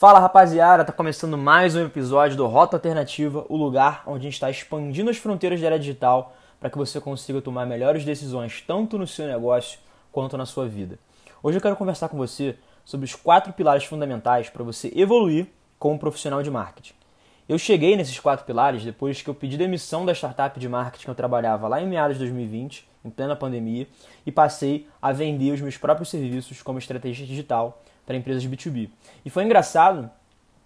Fala rapaziada, tá começando mais um episódio do Rota Alternativa, o lugar onde a gente está expandindo as fronteiras da era digital para que você consiga tomar melhores decisões tanto no seu negócio quanto na sua vida. Hoje eu quero conversar com você sobre os quatro pilares fundamentais para você evoluir como profissional de marketing. Eu cheguei nesses quatro pilares depois que eu pedi demissão da startup de marketing que eu trabalhava lá em meados de 2020, em plena pandemia, e passei a vender os meus próprios serviços como estratégia digital para empresas B2B. E foi engraçado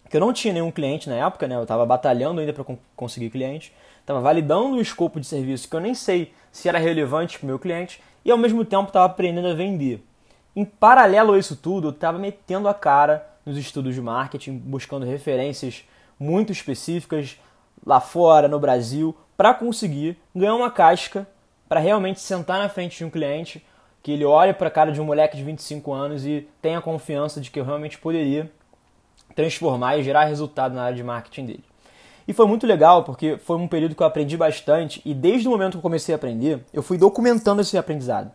que eu não tinha nenhum cliente na época, né? Eu estava batalhando ainda para conseguir cliente, estava validando o escopo de serviço que eu nem sei se era relevante para o meu cliente e ao mesmo tempo estava aprendendo a vender. Em paralelo a isso tudo, eu estava metendo a cara nos estudos de marketing, buscando referências muito específicas lá fora, no Brasil, para conseguir ganhar uma casca para realmente sentar na frente de um cliente que ele olhe para a cara de um moleque de 25 anos e tenha confiança de que eu realmente poderia transformar e gerar resultado na área de marketing dele. E foi muito legal porque foi um período que eu aprendi bastante e desde o momento que eu comecei a aprender, eu fui documentando esse aprendizado.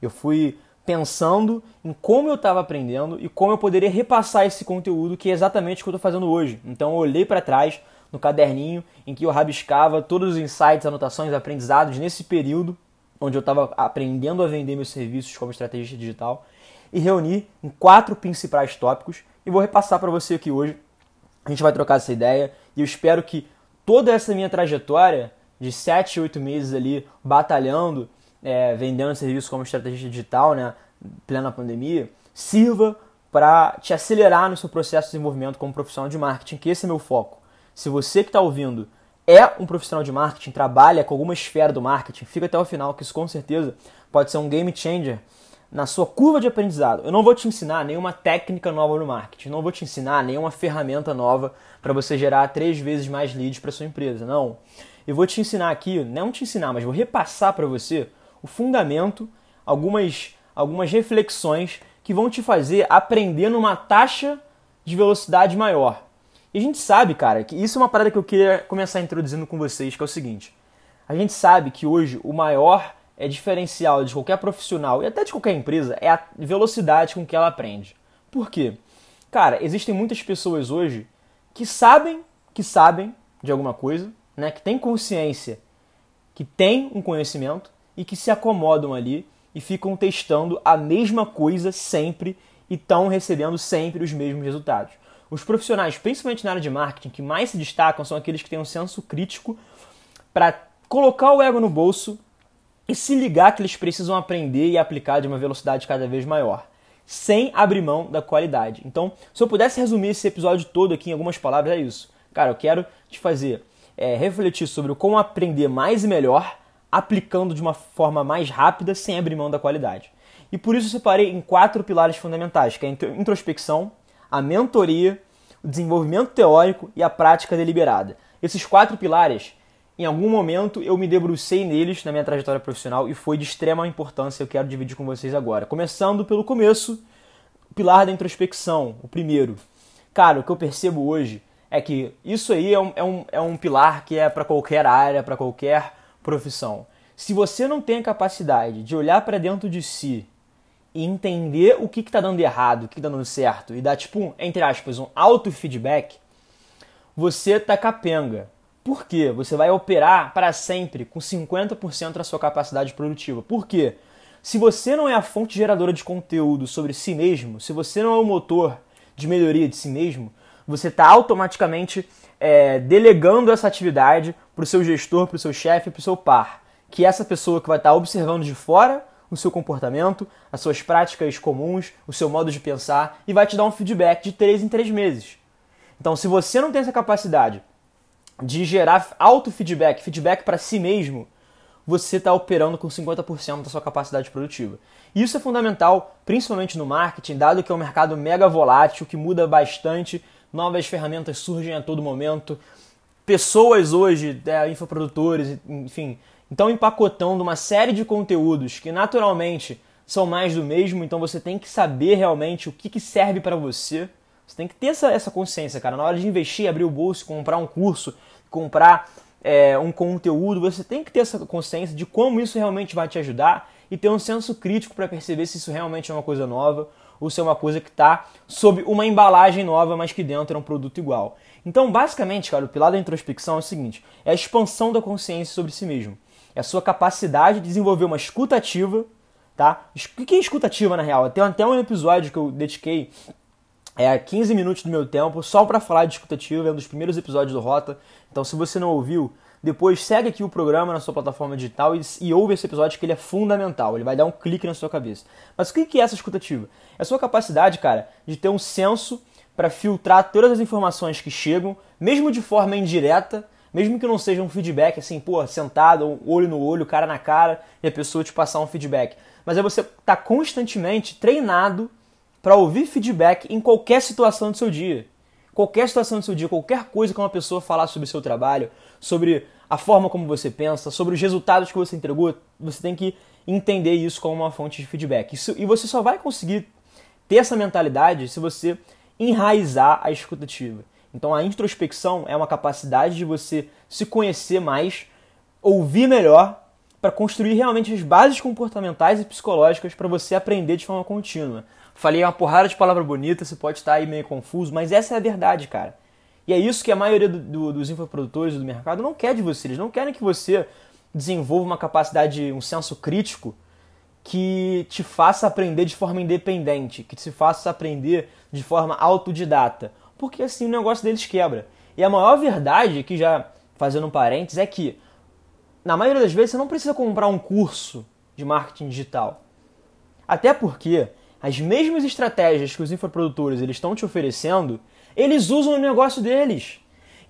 Eu fui pensando em como eu estava aprendendo e como eu poderia repassar esse conteúdo que é exatamente o que eu estou fazendo hoje. Então eu olhei para trás no caderninho em que eu rabiscava todos os insights, anotações, aprendizados nesse período onde eu estava aprendendo a vender meus serviços como estrategista digital, e reuni em quatro principais tópicos e vou repassar para você aqui hoje. A gente vai trocar essa ideia e eu espero que toda essa minha trajetória de 7, 8 meses ali batalhando, é, vendendo serviços como estrategista digital, né, plena pandemia, sirva para te acelerar no seu processo de desenvolvimento como profissional de marketing, que esse é meu foco. Se você que está ouvindo é um profissional de marketing, trabalha com alguma esfera do marketing, fica até o final, que isso com certeza pode ser um game changer na sua curva de aprendizado. Eu não vou te ensinar nenhuma técnica nova no marketing, não vou te ensinar nenhuma ferramenta nova para você gerar três vezes mais leads para sua empresa. Não. Eu vou te ensinar aqui, não te ensinar, mas vou repassar para você o fundamento, algumas, algumas reflexões que vão te fazer aprender numa taxa de velocidade maior. E a gente sabe, cara, que isso é uma parada que eu queria começar introduzindo com vocês, que é o seguinte. A gente sabe que hoje o maior é diferencial de qualquer profissional e até de qualquer empresa é a velocidade com que ela aprende. Por quê? Cara, existem muitas pessoas hoje que sabem que sabem de alguma coisa, né, que têm consciência, que têm um conhecimento e que se acomodam ali e ficam testando a mesma coisa sempre e estão recebendo sempre os mesmos resultados. Os profissionais, principalmente na área de marketing, que mais se destacam são aqueles que têm um senso crítico para colocar o ego no bolso e se ligar que eles precisam aprender e aplicar de uma velocidade cada vez maior, sem abrir mão da qualidade. Então, se eu pudesse resumir esse episódio todo aqui em algumas palavras, é isso. Cara, eu quero te fazer é, refletir sobre como aprender mais e melhor, aplicando de uma forma mais rápida, sem abrir mão da qualidade. E por isso eu separei em quatro pilares fundamentais, que é a introspecção, a mentoria, o desenvolvimento teórico e a prática deliberada. Esses quatro pilares, em algum momento eu me debrucei neles na minha trajetória profissional e foi de extrema importância, eu quero dividir com vocês agora. Começando pelo começo, o pilar da introspecção, o primeiro. Cara, o que eu percebo hoje é que isso aí é um, é um, é um pilar que é para qualquer área, para qualquer profissão. Se você não tem a capacidade de olhar para dentro de si e entender o que está dando errado, o que está dando certo, e dar, tipo, entre aspas, um auto-feedback, você tá capenga. Por quê? Você vai operar para sempre com 50% da sua capacidade produtiva. Por quê? Se você não é a fonte geradora de conteúdo sobre si mesmo, se você não é o motor de melhoria de si mesmo, você está automaticamente é, delegando essa atividade para o seu gestor, para o seu chefe, para o seu par, que é essa pessoa que vai estar tá observando de fora o seu comportamento, as suas práticas comuns, o seu modo de pensar e vai te dar um feedback de 3 em 3 meses. Então, se você não tem essa capacidade de gerar auto-feedback, feedback para si mesmo, você está operando com 50% da sua capacidade produtiva. E isso é fundamental, principalmente no marketing, dado que é um mercado mega volátil, que muda bastante, novas ferramentas surgem a todo momento, pessoas hoje, é, infoprodutores, enfim, então, empacotando uma série de conteúdos que naturalmente são mais do mesmo, então você tem que saber realmente o que, que serve para você. Você tem que ter essa, essa consciência, cara. Na hora de investir, abrir o bolso, comprar um curso, comprar é, um conteúdo, você tem que ter essa consciência de como isso realmente vai te ajudar e ter um senso crítico para perceber se isso realmente é uma coisa nova ou se é uma coisa que está sob uma embalagem nova, mas que dentro é um produto igual. Então, basicamente, cara, o pilar da introspecção é o seguinte: é a expansão da consciência sobre si mesmo. É a sua capacidade de desenvolver uma escuta ativa, tá? O que é escuta ativa, na real? Tem até um episódio que eu dediquei é 15 minutos do meu tempo só para falar de escuta ativa, é um dos primeiros episódios do Rota. Então, se você não ouviu, depois segue aqui o programa na sua plataforma digital e, e, ouve esse episódio que ele é fundamental, ele vai dar um clique na sua cabeça. Mas o que é essa escutativa? É a sua capacidade, cara, de ter um senso para filtrar todas as informações que chegam, mesmo de forma indireta, mesmo que não seja um feedback assim, pô, sentado, olho no olho, cara na cara, e a pessoa te passar um feedback. Mas é você estar tá constantemente treinado para ouvir feedback em qualquer situação do seu dia qualquer situação do seu dia, qualquer coisa que uma pessoa falar sobre o seu trabalho, sobre a forma como você pensa, sobre os resultados que você entregou, você tem que entender isso como uma fonte de feedback. Isso, e você só vai conseguir ter essa mentalidade se você enraizar a escutativa. Então a introspecção é uma capacidade de você se conhecer mais, ouvir melhor, para construir realmente as bases comportamentais e psicológicas para você aprender de forma contínua. Falei uma porrada de palavra bonita, você pode estar aí meio confuso, mas essa é a verdade, cara. E é isso que a maioria do, do, dos infoprodutores do mercado não quer de você. Eles não querem que você desenvolva uma capacidade, um senso crítico que te faça aprender de forma independente, que te faça aprender de forma autodidata. Porque assim o negócio deles quebra. E a maior verdade, que já fazendo um parênteses, é que na maioria das vezes você não precisa comprar um curso de marketing digital. Até porque as mesmas estratégias que os infoprodutores eles estão te oferecendo, eles usam no negócio deles.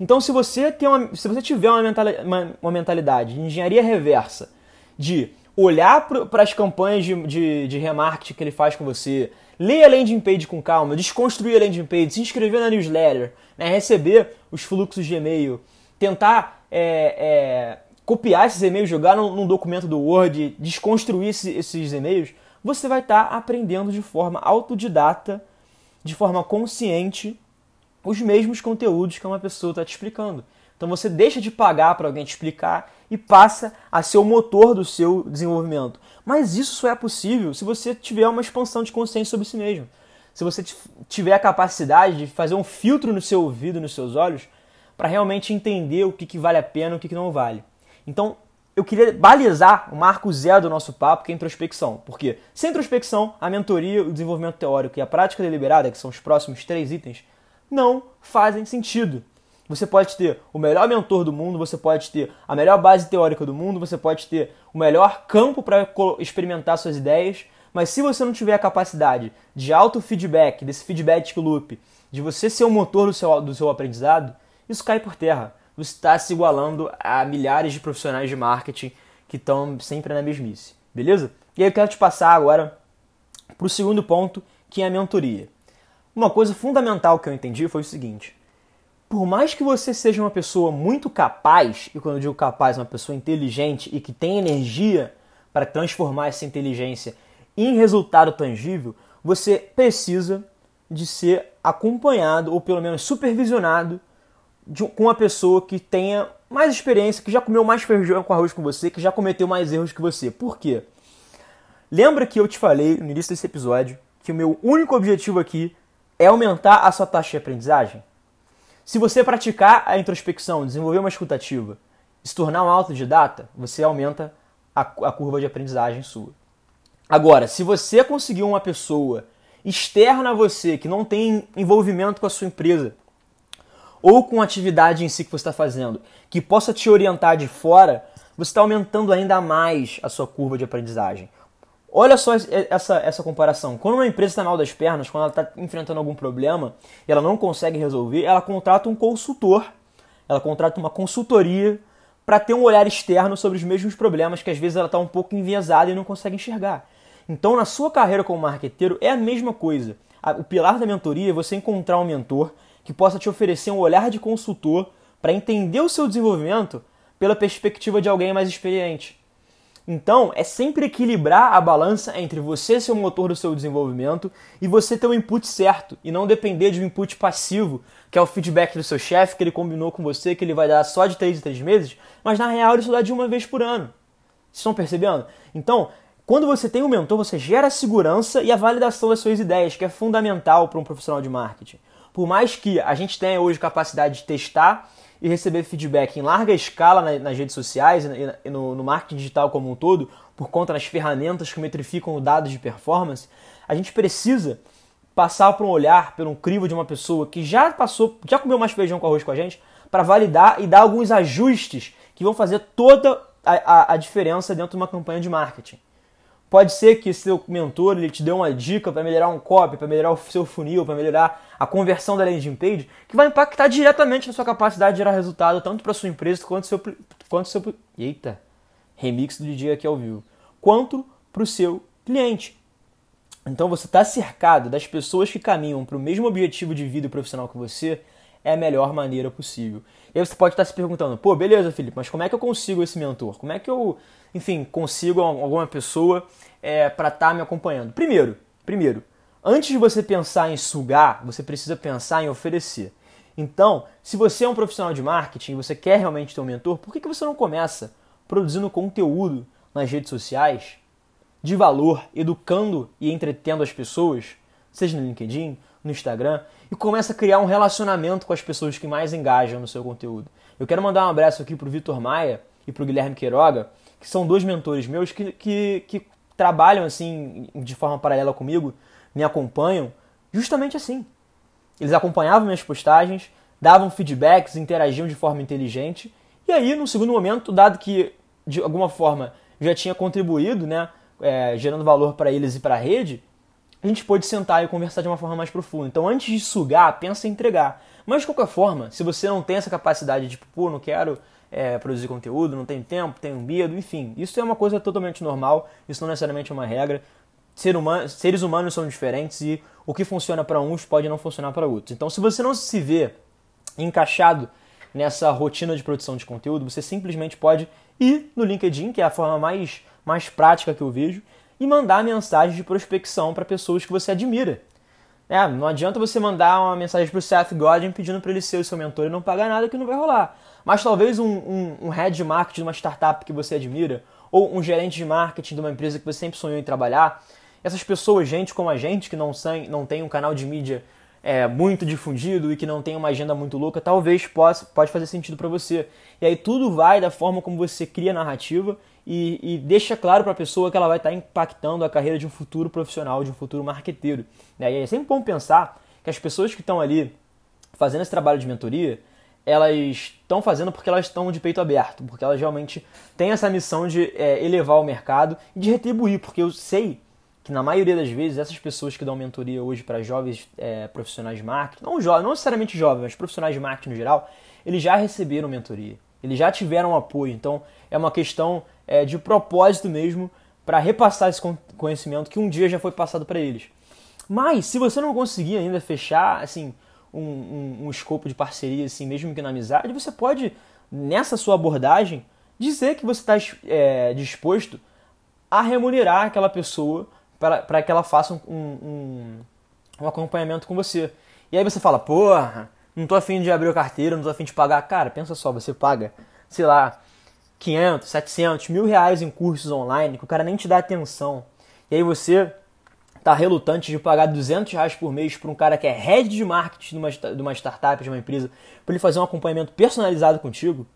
Então, se você, tem uma, se você tiver uma, mentalidade, uma, uma mentalidade de engenharia reversa, de olhar para as campanhas de, de, de remarketing que ele faz com você, ler a landing page com calma, desconstruir a landing page, se inscrever na newsletter, né, receber os fluxos de e-mail, tentar é, é, copiar esses e-mails, jogar num, num, documento do Word, desconstruir esse, esses e-mails, você vai estar tá aprendendo de forma autodidata, de forma consciente, os mesmos conteúdos que uma pessoa está te explicando. Então você deixa de pagar para alguém te explicar e passa a ser o motor do seu desenvolvimento. Mas isso só é possível se você tiver uma expansão de consciência sobre si mesmo. Se você tiver a capacidade de fazer um filtro no seu ouvido, nos seus olhos, para realmente entender o que, que vale a pena e o que, que não vale. Então, eu queria balizar o marco zero do nosso papo, que é a introspecção. Porque sem introspecção, a mentoria, o desenvolvimento teórico e a prática deliberada, que são os próximos três itens, não fazem sentido. Você pode ter o melhor mentor do mundo, você pode ter a melhor base teórica do mundo, você pode ter o melhor campo para experimentar suas ideias, mas se você não tiver a capacidade de auto-feedback, desse feedback loop, de você ser o motor do seu, do seu aprendizado, isso cai por terra você está se igualando a milhares de profissionais de marketing que estão sempre na mesmice, beleza? E aí eu quero te passar agora para o segundo ponto, que é a mentoria. Uma coisa fundamental que eu entendi foi o seguinte: por mais que você seja uma pessoa muito capaz, e quando eu digo capaz, uma pessoa inteligente e que tem energia para transformar essa inteligência em resultado tangível, você precisa de ser acompanhado ou pelo menos supervisionado de, com uma pessoa que tenha mais experiência, que já comeu mais feijão com arroz com você, que já cometeu mais erros que você. Por quê? Lembra que eu te falei no início desse episódio que o meu único objetivo aqui é aumentar a sua taxa de aprendizagem? Se você praticar a introspecção, desenvolver uma escutativa, se tornar um autodidata, você aumenta a, a curva de aprendizagem sua. Agora, se você conseguir uma pessoa externa a você, que não tem envolvimento com a sua empresa, ou com a atividade em si que você está fazendo, que possa te orientar de fora, você está aumentando ainda mais a sua curva de aprendizagem. Olha só essa, essa comparação. Quando uma empresa está mal das pernas, quando ela está enfrentando algum problema e ela não consegue resolver, ela contrata um consultor, ela contrata uma consultoria para ter um olhar externo sobre os mesmos problemas que às vezes ela está um pouco enviesada e não consegue enxergar. Então, na sua carreira como marqueteiro, é a mesma coisa. O pilar da mentoria é você encontrar um mentor que possa te oferecer um olhar de consultor para entender o seu desenvolvimento pela perspectiva de alguém mais experiente. Então, é sempre equilibrar a balança entre você ser o motor do seu desenvolvimento e você ter o input certo e não depender de um input passivo, que é o feedback do seu chefe, que ele combinou com você, que ele vai dar só de 3 em 3 meses, mas na real isso dá de uma vez por ano. Vocês estão percebendo? Então, quando você tem um mentor, você gera a segurança e a validação das suas ideias, que é fundamental para um profissional de marketing. Por mais que a gente tenha hoje capacidade de testar e receber feedback em larga escala nas redes sociais e no, marketing digital como um todo, por conta das ferramentas que metrificam os dados de performance, a gente precisa passar por um olhar, pelo um crivo de uma pessoa que já passou, já comeu mais feijão com arroz com a gente, para validar e dar alguns ajustes que vão fazer toda a, a, a diferença dentro de uma campanha de marketing. Pode ser que seu mentor ele te dê uma dica para melhorar um copy, para melhorar o seu funil, para melhorar a conversão da landing page, que vai impactar diretamente na sua capacidade de gerar resultado, tanto para sua empresa quanto seu quanto seu eita, remix do DJ aqui ao vivo, quanto para o seu cliente. Então você está cercado das pessoas que caminham para o mesmo objetivo de vida profissional que você, é a melhor maneira possível. E aí você pode estar se perguntando, pô, beleza, Felipe, mas como é que eu consigo esse mentor? Como é que eu, enfim, consigo alguma pessoa é, para estar tá me acompanhando? Primeiro, primeiro, antes de você pensar em sugar, você precisa pensar em oferecer. Então, se você é um profissional de marketing e você quer realmente ter um mentor, por que, que você não começa produzindo conteúdo nas redes sociais de valor, educando e entretendo as pessoas, seja no LinkedIn, no Instagram, e começa a criar um relacionamento com as pessoas que mais engajam no seu conteúdo. Eu quero mandar um abraço aqui para o Vitor Maia e para o Guilherme Queiroga, que são dois mentores meus que, que, que trabalham assim de forma paralela comigo, me acompanham, justamente assim. Eles acompanhavam minhas postagens, davam feedbacks, interagiam de forma inteligente, e aí, no segundo momento, dado que de alguma forma já tinha contribuído, né, é, gerando valor para eles e para a rede, a gente pôde sentar e conversar de uma forma mais profunda. Então, antes de sugar, pensa em entregar. Mas, de qualquer forma, se você não tem essa capacidade de, tipo, pô, não quero é, produzir conteúdo, não tenho tempo, tenho medo, enfim, isso é uma coisa totalmente normal, isso não necessariamente é uma regra. Ser humano, seres humanos são diferentes e o que funciona para uns pode não funcionar para outros. Então, se você não se vê encaixado nessa rotina de produção de conteúdo, você simplesmente pode ir no LinkedIn, que é a forma mais, mais prática que eu vejo, e mandar mensagens de prospecção para pessoas que você admira. É, não adianta você mandar uma mensagem para o Seth Godin pedindo para ele ser o seu mentor e não pagar nada que não vai rolar. Mas talvez um, um, um head de marketing de uma startup que você admira, ou um gerente de marketing de uma empresa que você sempre sonhou em trabalhar, essas pessoas, gente como a gente, que não, não tem um canal de mídia é, muito difundido e que não tem uma agenda muito louca, talvez possa, pode fazer sentido para você. E aí tudo vai da forma como você cria a narrativa e, e deixa claro para a pessoa que ela vai estar tá impactando a carreira de um futuro profissional, de um futuro marqueteiro. Né? E é sempre bom pensar que as pessoas que estão ali fazendo esse trabalho de mentoria, elas estão fazendo porque elas estão de peito aberto, porque elas realmente têm essa missão de é, elevar o mercado e de retribuir, porque eu sei que na maioria das vezes essas pessoas que dão mentoria hoje para jovens é, profissionais de marketing, não, jovens, não necessariamente jovens, mas profissionais de marketing no geral, eles já receberam mentoria, eles já tiveram apoio, então é uma questão é, de propósito mesmo para repassar esse conhecimento que um dia já foi passado para eles. Mas se você não conseguir ainda fechar assim um, um, um escopo de parceria, assim, mesmo que na amizade, você pode nessa sua abordagem dizer que você está é, disposto a remunerar aquela pessoa para que ela faça um, um, um, acompanhamento com você. E aí você fala, porra, não tô afim de abrir a carteira, não tô afim de pagar. Cara, pensa só, você paga, sei lá, 500, 700, mil reais em cursos online que o cara nem te dá atenção. E aí você tá relutante de pagar 200 reais por mês para um cara que é head de marketing de uma, de uma startup, de uma empresa, para ele fazer um acompanhamento personalizado contigo,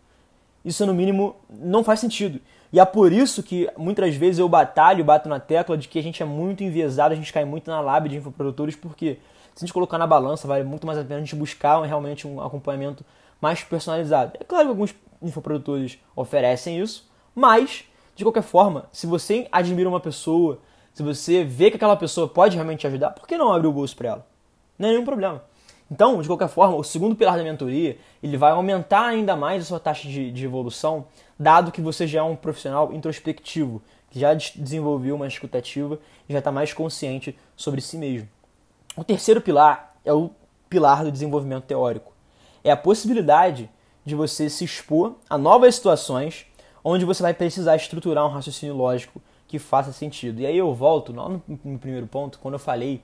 isso no mínimo não faz sentido. E é por isso que muitas vezes eu batalho, bato na tecla de que a gente é muito enviesado, a gente cai muito na lábia de infoprodutores, porque se a gente colocar na balança, vale muito mais a pena a gente buscar realmente um acompanhamento mais personalizado. É claro que alguns infoprodutores oferecem isso, mas, de qualquer forma, se você admira uma pessoa, se você vê que aquela pessoa pode realmente te ajudar, por que não abrir o bolso para ela? Não é nenhum problema. Então, de qualquer forma, o segundo pilar da mentoria, ele vai aumentar ainda mais a sua taxa de, de evolução, dado que você já é um profissional introspectivo, que já desenvolveu uma escutativa e já está mais consciente sobre si mesmo. O terceiro pilar é o pilar do desenvolvimento teórico. É a possibilidade de você se expor a novas situações onde você vai precisar estruturar um raciocínio lógico que faça sentido. E aí eu volto lá no, no primeiro ponto, quando eu falei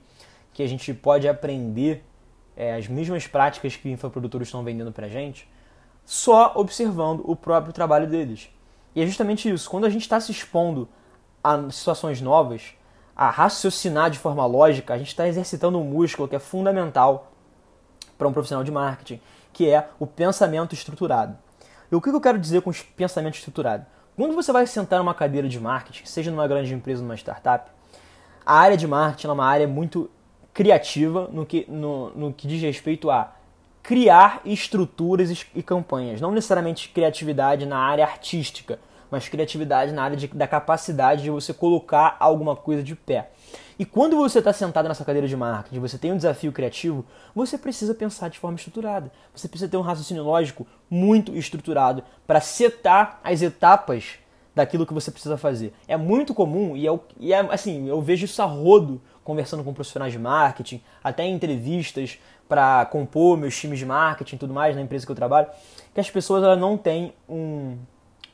que a gente pode aprender é, as mesmas práticas que infoprodutores estão vendendo para a gente, só observando o próprio trabalho deles. E é justamente isso. Quando a gente está se expondo a situações novas, a raciocinar de forma lógica, a gente está exercitando um músculo que é fundamental para um profissional de marketing, que é o pensamento estruturado. E o que eu quero dizer com o pensamento estruturado? Quando você vai sentar numa cadeira de marketing, seja numa grande empresa ou numa startup, a área de marketing é uma área muito criativa no que, no, no que diz respeito a criar estruturas e campanhas. Não necessariamente criatividade na área artística, mas criatividade na área de, da capacidade de você colocar alguma coisa de pé. E quando você está sentado nessa cadeira de marketing, você tem um desafio criativo, você precisa pensar de forma estruturada. Você precisa ter um raciocínio lógico muito estruturado para setar as etapas daquilo que você precisa fazer. É muito comum e é, e é assim, eu vejo isso a rodo conversando com profissionais de marketing, até em entrevistas para compor meus times de marketing e tudo mais na empresa que eu trabalho, que as pessoas elas não têm um,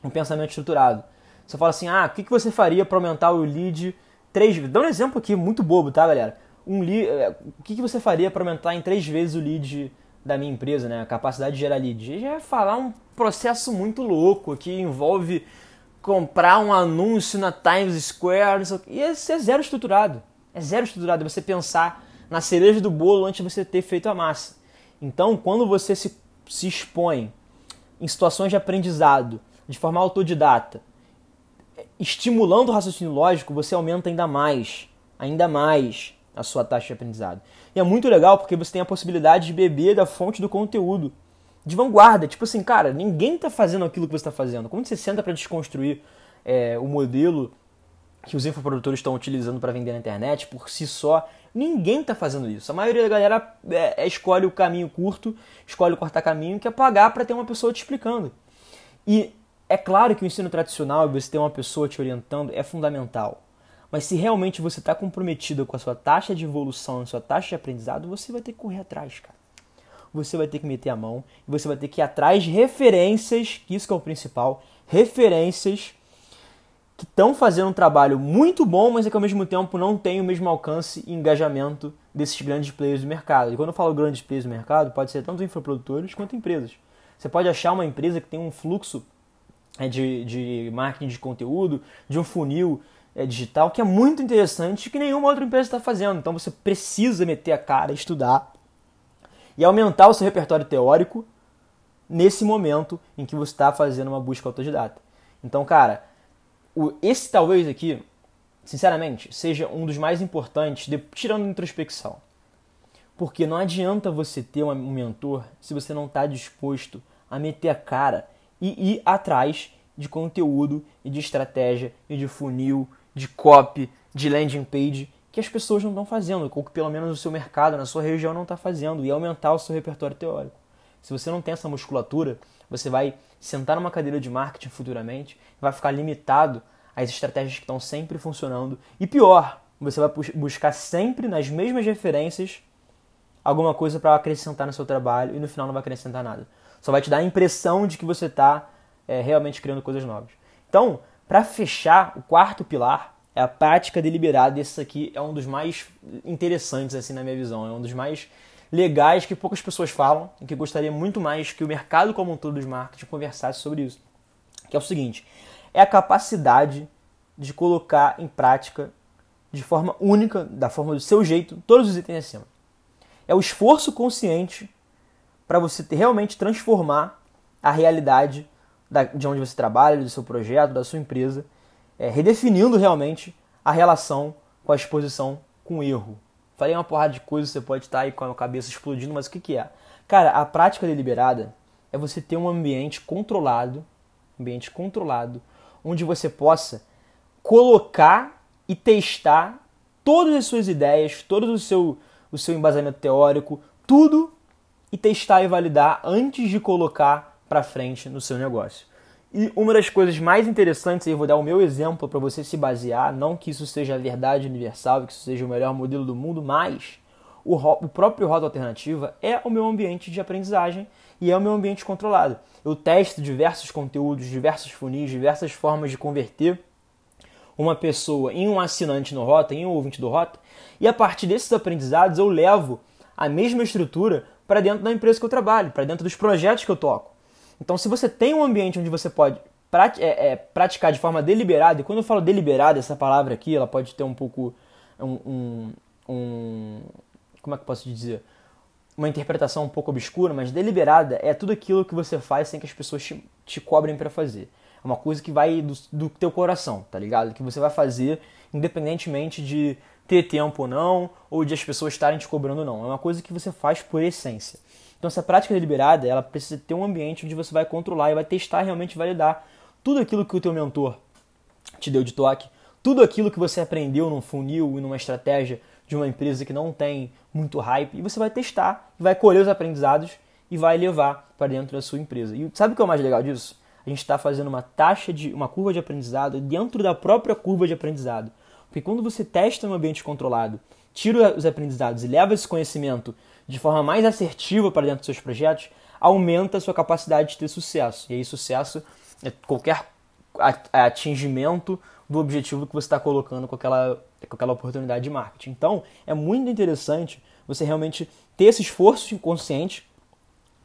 um pensamento estruturado. Você fala assim, ah, o que, você faria para aumentar o lead três vezes? Dá um exemplo aqui muito bobo, tá, galera? Um lead, é, o que, você faria para aumentar em três vezes o lead da minha empresa, né? A capacidade de gerar lead. Já é falar um processo muito louco que envolve comprar um anúncio na Times Square, e esse é zero estruturado. É zero estruturado você pensar na cereja do bolo antes de você ter feito a massa. Então, quando você se, se expõe em situações de aprendizado de forma autodidata, estimulando o raciocínio lógico, você aumenta ainda mais, ainda mais a sua taxa de aprendizado. E é muito legal porque você tem a possibilidade de beber da fonte do conteúdo de vanguarda. Tipo assim, cara, ninguém está fazendo aquilo que você está fazendo. Quando você senta para desconstruir é, o modelo que os infoprodutores estão utilizando para vender na internet, por si só, ninguém está fazendo isso. A maioria da galera é, é, escolhe o caminho curto, escolhe o cortar caminho, que é pagar para ter uma pessoa te explicando. E é claro que o ensino tradicional e você ter uma pessoa te orientando é fundamental. Mas se realmente você está comprometido com a sua taxa de evolução, a sua taxa de aprendizado, você vai ter que correr atrás, cara. Você vai ter que meter a mão e você vai ter que ir atrás de referências, que isso que é o principal, referências que estão fazendo um trabalho muito bom, mas é que ao mesmo tempo não tem o mesmo alcance e engajamento desses grandes players do mercado. E quando eu falo grandes players do mercado, pode ser tanto infoprodutores quanto empresas. Você pode achar uma empresa que tem um fluxo de, de marketing de conteúdo, de um funil é, digital, que é muito interessante que nenhuma outra empresa está fazendo. Então você precisa meter a cara, estudar e aumentar o seu repertório teórico nesse momento em que você está fazendo uma busca autodidata. Então, cara, o, esse talvez aqui, sinceramente, seja um dos mais importantes, de, tirando introspecção. Porque não adianta você ter um mentor se você não está disposto a meter a cara e ir atrás de conteúdo e de estratégia e de funil, de copy, de landing page que as pessoas não estão fazendo, ou que pelo menos o seu mercado, na sua região, não está fazendo, e aumentar o seu repertório teórico. Se você não tem essa musculatura, você vai sentar numa cadeira de marketing futuramente, vai ficar limitado às estratégias que estão sempre funcionando, e pior, você vai buscar sempre nas mesmas referências alguma coisa para acrescentar no seu trabalho e no final não vai acrescentar nada. Só vai te dar a impressão de que você está é, realmente criando coisas novas. Então, para fechar, o quarto pilar é a prática deliberada. Esse aqui é um dos mais interessantes, assim, na minha visão. É um dos mais legais que poucas pessoas falam e que gostaria muito mais que o mercado como um todo dos marketing conversasse sobre isso. Que é o seguinte, é a capacidade de colocar em prática de forma única, da forma do seu jeito, todos os itens acima. É o esforço consciente para você realmente transformar a realidade da, de onde você trabalha, do seu projeto, da sua empresa, é, redefinindo realmente a relação com a exposição com o erro. Falei uma porrada de coisas, você pode estar aí com a cabeça explodindo, mas o que, que é? Cara, a prática deliberada é você ter um ambiente controlado, ambiente controlado, onde você possa colocar e testar todas as suas ideias, todo o seu, o seu embasamento teórico, tudo e testar e validar antes de colocar para frente no seu negócio. E uma das coisas mais interessantes, eu vou dar o meu exemplo para você se basear, não que isso seja a verdade universal, que isso seja o melhor modelo do mundo, mas o, o próprio Rota Alternativa é o meu ambiente de aprendizagem e é o meu ambiente controlado. Eu testo diversos conteúdos, diversos funis, diversas formas de converter uma pessoa em um assinante no Rota, em um ouvinte do Rota, e a partir desses aprendizados eu levo a mesma estrutura para dentro da empresa que eu trabalho, para dentro dos projetos que eu toco. Então, se você tem um ambiente onde você pode é, é, praticar de forma deliberada, e quando eu falo deliberada, essa palavra aqui, ela pode ter um pouco um, um, um como é que eu posso dizer? Uma interpretação um pouco obscura, mas deliberada é tudo aquilo que você faz sem que as pessoas te, te cobrem para fazer. É uma coisa que vai do, do teu coração, tá ligado? Que você vai fazer independentemente de ter tempo ou não, ou de as pessoas estarem te cobrando ou não. É uma coisa que você faz por essência. Então essa prática deliberada, ela precisa ter um ambiente onde você vai controlar e vai testar realmente validar tudo aquilo que o teu mentor te deu de toque, tudo aquilo que você aprendeu num funil e numa estratégia de uma empresa que não tem muito hype, e você vai testar, vai colher os aprendizados e vai levar para dentro da sua empresa. E sabe o que é o mais legal disso? Gente está fazendo uma taxa de uma curva de aprendizado dentro da própria curva de aprendizado. Porque quando você testa um ambiente controlado, tira os aprendizados e leva esse conhecimento de forma mais assertiva para dentro dos seus projetos, aumenta a sua capacidade de ter sucesso. E aí, sucesso é qualquer atingimento do objetivo que você está colocando com aquela, com aquela oportunidade de marketing. Então, é muito interessante você realmente ter esse esforço inconsciente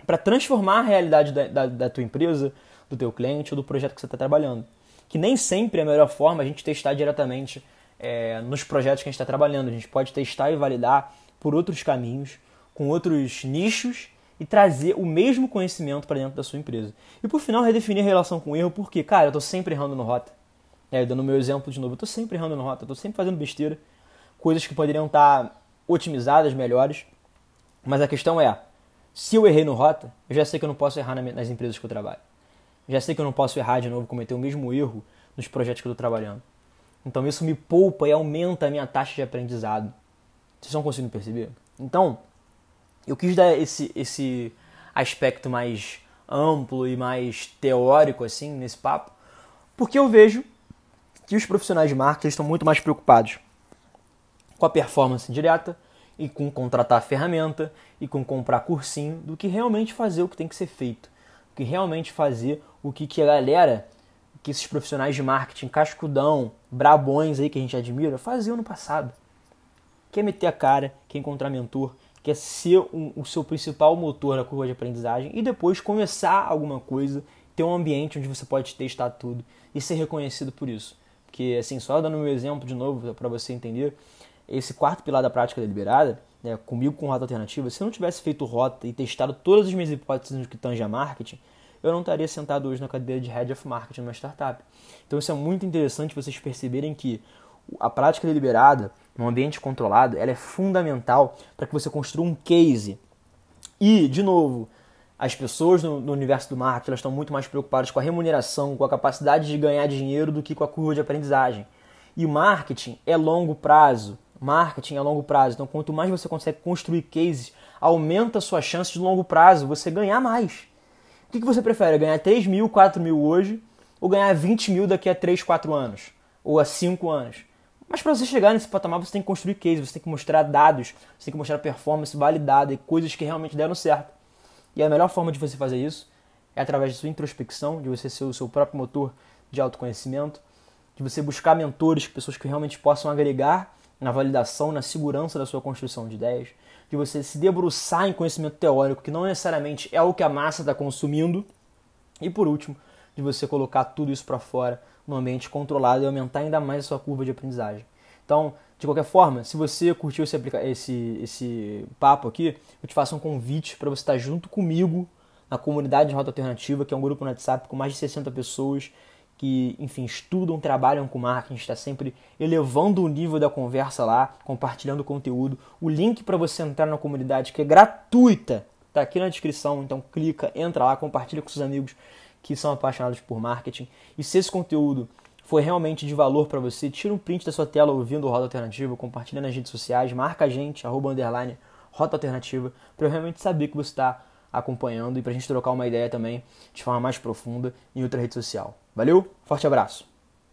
para transformar a realidade da, da, da, tua empresa, do teu cliente ou do projeto que você está trabalhando. Que nem sempre é a melhor forma a gente testar diretamente é, nos projetos que a gente está trabalhando. A gente pode testar e validar por outros caminhos, com outros nichos e trazer o mesmo conhecimento para dentro da sua empresa. E por final, redefinir a relação com o erro, porque, cara, eu estou sempre errando no rota. É, dando meu exemplo de novo, eu estou sempre errando no rota, estou sempre fazendo besteira, coisas que poderiam estar tá otimizadas, melhores. Mas a questão é, se eu errei no rota, eu já sei que eu não posso errar nas empresas que eu trabalho. Já sei que eu não posso errar de novo, cometer o mesmo erro nos projetos que eu estou trabalhando. Então isso me poupa e aumenta a minha taxa de aprendizado. Vocês estão conseguindo perceber? Então, eu quis dar esse, esse aspecto mais amplo e mais teórico assim nesse papo, porque eu vejo que os profissionais de marketing estão muito mais preocupados com a performance direta e com contratar ferramenta e com comprar cursinho do que realmente fazer o que tem que ser feito, do que realmente fazer o que, que a galera, que esses profissionais de marketing cascudão, brabões aí que a gente admira, faziam no passado. Quer meter a cara, quer encontrar mentor, que é ser um, o seu principal motor na curva de aprendizagem e depois começar alguma coisa, ter um ambiente onde você pode testar tudo e ser reconhecido por isso. Porque, assim, só dando meu exemplo de novo para você entender, esse quarto pilar da prática deliberada, né, comigo com rota alternativa, se eu não tivesse feito rota e testado todas as minhas hipóteses no que tange a marketing, eu não estaria sentado hoje na cadeira de Head of Marketing numa startup. Então isso é muito interessante vocês perceberem que a prática deliberada, num ambiente controlado, ela é fundamental para que você construa um case. E, de novo, as pessoas no, no universo do marketing elas estão muito mais preocupadas com a remuneração, com a capacidade de ganhar dinheiro do que com a curva de aprendizagem. E marketing é longo prazo. Marketing é longo prazo. Então, quanto mais você consegue construir cases, aumenta a sua chance de longo prazo você ganhar mais. Que, que você prefere? Ganhar 3 mil, 4 mil hoje ou ganhar 20 mil daqui a 3, 4 anos? Ou a 5 anos? Mas para você chegar nesse patamar, você tem que construir case, você tem que mostrar dados, você tem que mostrar performance validada e coisas que realmente deram certo. E a melhor forma de você fazer isso é através da sua introspecção, de você ser o seu próprio motor de autoconhecimento, de você buscar mentores, pessoas que realmente possam agregar na validação, na segurança da sua construção de ideias, de você se debruçar em conhecimento teórico, que não necessariamente é o que a massa está consumindo, e por último, de você colocar tudo isso para fora no ambiente controlado e aumentar ainda mais a sua curva de aprendizagem. Então, de qualquer forma, se você curtiu esse, esse, esse papo aqui, eu te faço um convite para você estar junto comigo na comunidade de Rota Alternativa, que é um grupo no WhatsApp com mais de 60 pessoas que, enfim, estudam, trabalham com marketing, está sempre elevando o nível da conversa lá, compartilhando conteúdo. O link para você entrar na comunidade, que é gratuita, está aqui na descrição, então clica, entra lá, compartilha com seus amigos que são apaixonados por marketing. E se esse conteúdo foi realmente de valor para você, tira um print da sua tela ouvindo o Rota Alternativa, compartilha nas redes sociais, marca a gente, arroba underline, Rota Alternativa, para eu realmente saber que você está acompanhando e para a gente trocar uma ideia também de forma mais profunda em outra rede social. Valeu, forte abraço!